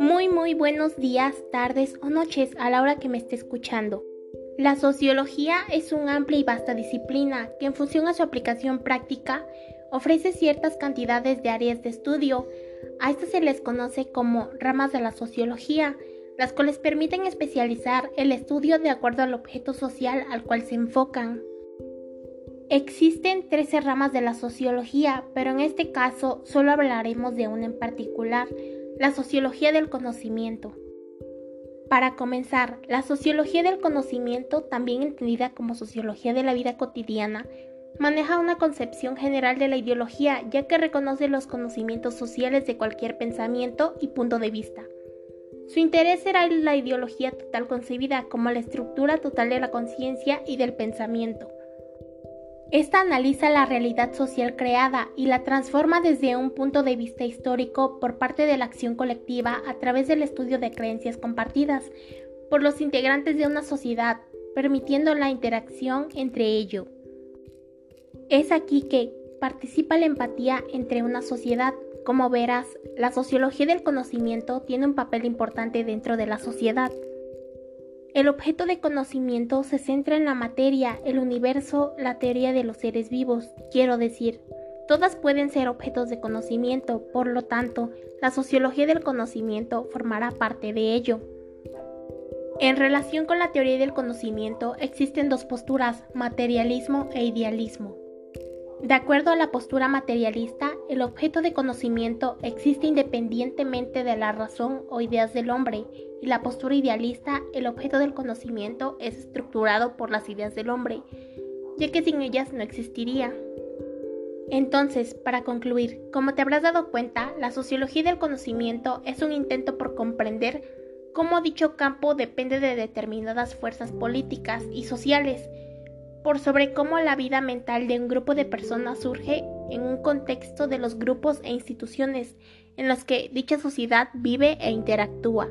Muy muy buenos días, tardes o noches a la hora que me esté escuchando. La sociología es una amplia y vasta disciplina que en función a su aplicación práctica ofrece ciertas cantidades de áreas de estudio. A estas se les conoce como ramas de la sociología, las cuales permiten especializar el estudio de acuerdo al objeto social al cual se enfocan. Existen 13 ramas de la sociología, pero en este caso solo hablaremos de una en particular, la sociología del conocimiento. Para comenzar, la sociología del conocimiento, también entendida como sociología de la vida cotidiana, maneja una concepción general de la ideología ya que reconoce los conocimientos sociales de cualquier pensamiento y punto de vista. Su interés era la ideología total concebida como la estructura total de la conciencia y del pensamiento. Esta analiza la realidad social creada y la transforma desde un punto de vista histórico por parte de la acción colectiva a través del estudio de creencias compartidas por los integrantes de una sociedad, permitiendo la interacción entre ellos. Es aquí que participa la empatía entre una sociedad. Como verás, la sociología del conocimiento tiene un papel importante dentro de la sociedad. El objeto de conocimiento se centra en la materia, el universo, la teoría de los seres vivos, quiero decir. Todas pueden ser objetos de conocimiento, por lo tanto, la sociología del conocimiento formará parte de ello. En relación con la teoría del conocimiento existen dos posturas, materialismo e idealismo. De acuerdo a la postura materialista, el objeto de conocimiento existe independientemente de la razón o ideas del hombre, y la postura idealista, el objeto del conocimiento es estructurado por las ideas del hombre, ya que sin ellas no existiría. Entonces, para concluir, como te habrás dado cuenta, la sociología del conocimiento es un intento por comprender cómo dicho campo depende de determinadas fuerzas políticas y sociales, por sobre cómo la vida mental de un grupo de personas surge en un contexto de los grupos e instituciones en los que dicha sociedad vive e interactúa.